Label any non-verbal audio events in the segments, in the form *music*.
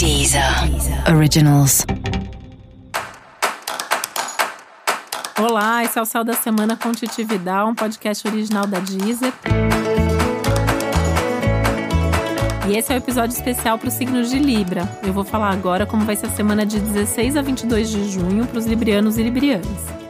Deezer Originals. Olá, esse é o Céu da Semana com Titi Vidal, um podcast original da Deezer. E esse é o um episódio especial para os signos de Libra. Eu vou falar agora como vai ser a semana de 16 a 22 de junho para os librianos e librianas.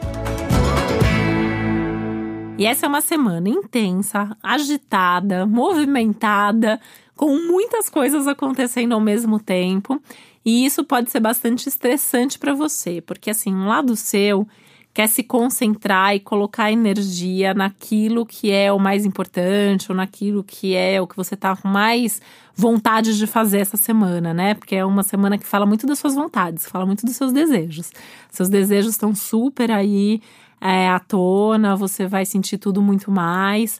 E essa é uma semana intensa, agitada, movimentada, com muitas coisas acontecendo ao mesmo tempo. E isso pode ser bastante estressante para você, porque assim, um lado seu quer se concentrar e colocar energia naquilo que é o mais importante, ou naquilo que é o que você tá com mais vontade de fazer essa semana, né? Porque é uma semana que fala muito das suas vontades, fala muito dos seus desejos. Seus desejos estão super aí é, à tona, você vai sentir tudo muito mais.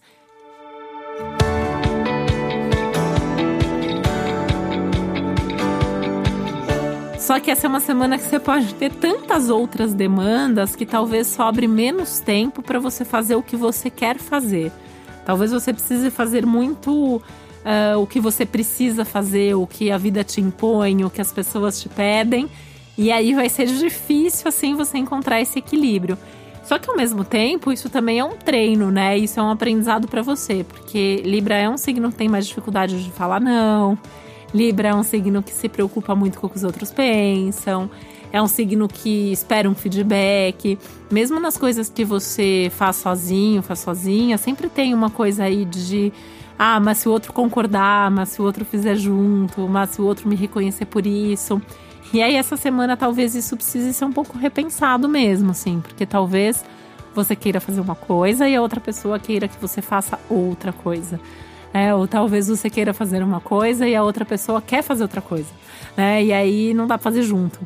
Só que essa é uma semana que você pode ter tantas outras demandas que talvez sobre menos tempo para você fazer o que você quer fazer. Talvez você precise fazer muito uh, o que você precisa fazer, o que a vida te impõe, o que as pessoas te pedem. E aí vai ser difícil assim você encontrar esse equilíbrio. Só que ao mesmo tempo, isso também é um treino, né? Isso é um aprendizado para você, porque Libra é um signo que tem mais dificuldade de falar não Libra é um signo que se preocupa muito com o que os outros pensam. É um signo que espera um feedback. Mesmo nas coisas que você faz sozinho, faz sozinha, sempre tem uma coisa aí de. Ah, mas se o outro concordar, mas se o outro fizer junto, mas se o outro me reconhecer por isso. E aí, essa semana, talvez isso precise ser um pouco repensado mesmo, assim, porque talvez você queira fazer uma coisa e a outra pessoa queira que você faça outra coisa. É, ou talvez você queira fazer uma coisa e a outra pessoa quer fazer outra coisa, né? E aí não dá pra fazer junto.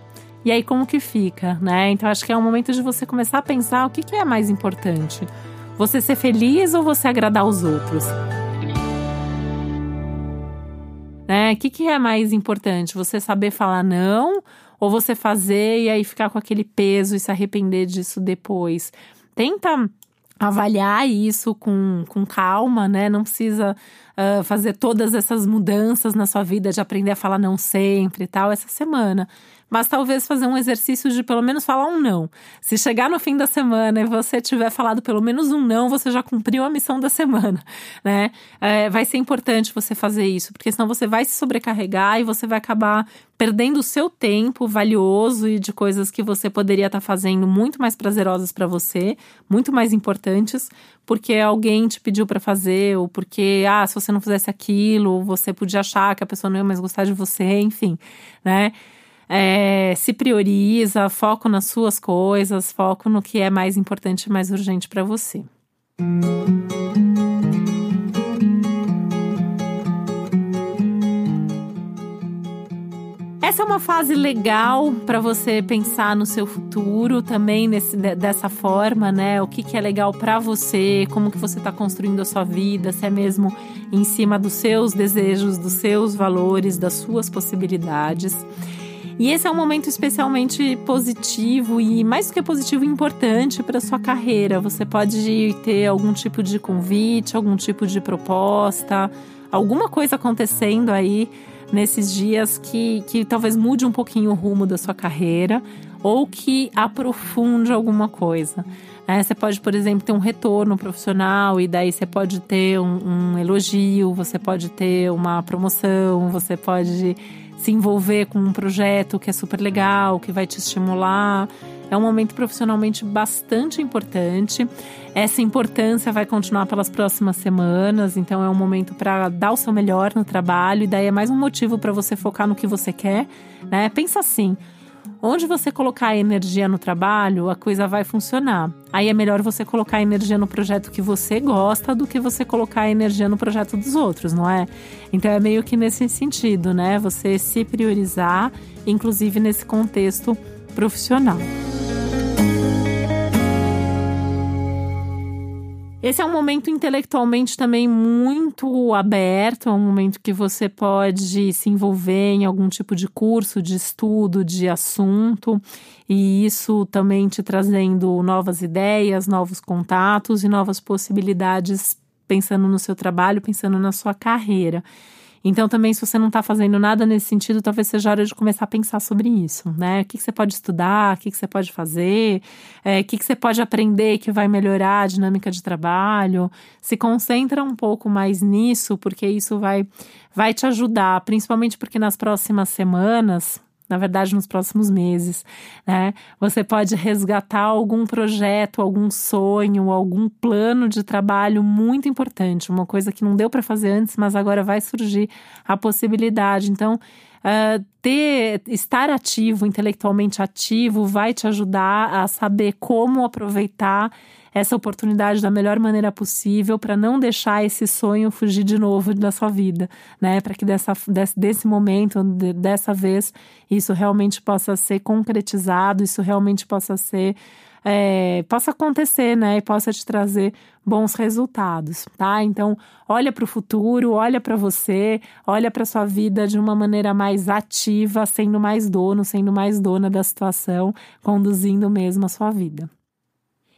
E aí como que fica, né? Então acho que é um momento de você começar a pensar o que, que é mais importante. Você ser feliz ou você agradar os outros? Né? O que, que é mais importante? Você saber falar não ou você fazer e aí ficar com aquele peso e se arrepender disso depois? Tenta avaliar isso com, com calma, né? Não precisa uh, fazer todas essas mudanças na sua vida de aprender a falar não sempre e tal essa semana mas talvez fazer um exercício de pelo menos falar um não. Se chegar no fim da semana e você tiver falado pelo menos um não, você já cumpriu a missão da semana, *laughs* né? É, vai ser importante você fazer isso, porque senão você vai se sobrecarregar e você vai acabar perdendo o seu tempo valioso e de coisas que você poderia estar tá fazendo muito mais prazerosas para você, muito mais importantes, porque alguém te pediu para fazer ou porque ah, se você não fizesse aquilo, você podia achar que a pessoa não ia mais gostar de você, enfim, né? É, se prioriza, foco nas suas coisas, foco no que é mais importante e mais urgente para você. Essa é uma fase legal para você pensar no seu futuro também nesse, dessa forma, né? O que, que é legal para você, como que você está construindo a sua vida, se é mesmo em cima dos seus desejos, dos seus valores, das suas possibilidades. E esse é um momento especialmente positivo e mais do que positivo importante para sua carreira. Você pode ter algum tipo de convite, algum tipo de proposta, alguma coisa acontecendo aí nesses dias que, que talvez mude um pouquinho o rumo da sua carreira ou que aprofunde alguma coisa. É, você pode, por exemplo, ter um retorno profissional e daí você pode ter um, um elogio, você pode ter uma promoção, você pode se envolver com um projeto que é super legal, que vai te estimular. É um momento profissionalmente bastante importante. Essa importância vai continuar pelas próximas semanas, então é um momento para dar o seu melhor no trabalho e daí é mais um motivo para você focar no que você quer, né? Pensa assim, Onde você colocar a energia no trabalho, a coisa vai funcionar. Aí é melhor você colocar a energia no projeto que você gosta do que você colocar a energia no projeto dos outros, não é? Então é meio que nesse sentido, né? Você se priorizar, inclusive nesse contexto profissional. Esse é um momento intelectualmente também muito aberto, é um momento que você pode se envolver em algum tipo de curso, de estudo, de assunto, e isso também te trazendo novas ideias, novos contatos e novas possibilidades pensando no seu trabalho, pensando na sua carreira. Então, também, se você não está fazendo nada nesse sentido, talvez seja hora de começar a pensar sobre isso, né? O que, que você pode estudar, o que, que você pode fazer, é, o que, que você pode aprender que vai melhorar a dinâmica de trabalho. Se concentra um pouco mais nisso, porque isso vai, vai te ajudar, principalmente porque nas próximas semanas, na verdade, nos próximos meses, né? Você pode resgatar algum projeto, algum sonho, algum plano de trabalho muito importante, uma coisa que não deu para fazer antes, mas agora vai surgir a possibilidade. Então, uh, ter, estar ativo, intelectualmente ativo, vai te ajudar a saber como aproveitar essa oportunidade da melhor maneira possível para não deixar esse sonho fugir de novo da sua vida, né? Para que dessa, desse, desse momento, dessa vez, isso realmente possa ser concretizado, isso realmente possa ser. É, possa acontecer, né? E possa te trazer bons resultados, tá? Então, olha para o futuro, olha para você, olha para sua vida de uma maneira mais ativa, sendo mais dono, sendo mais dona da situação, conduzindo mesmo a sua vida.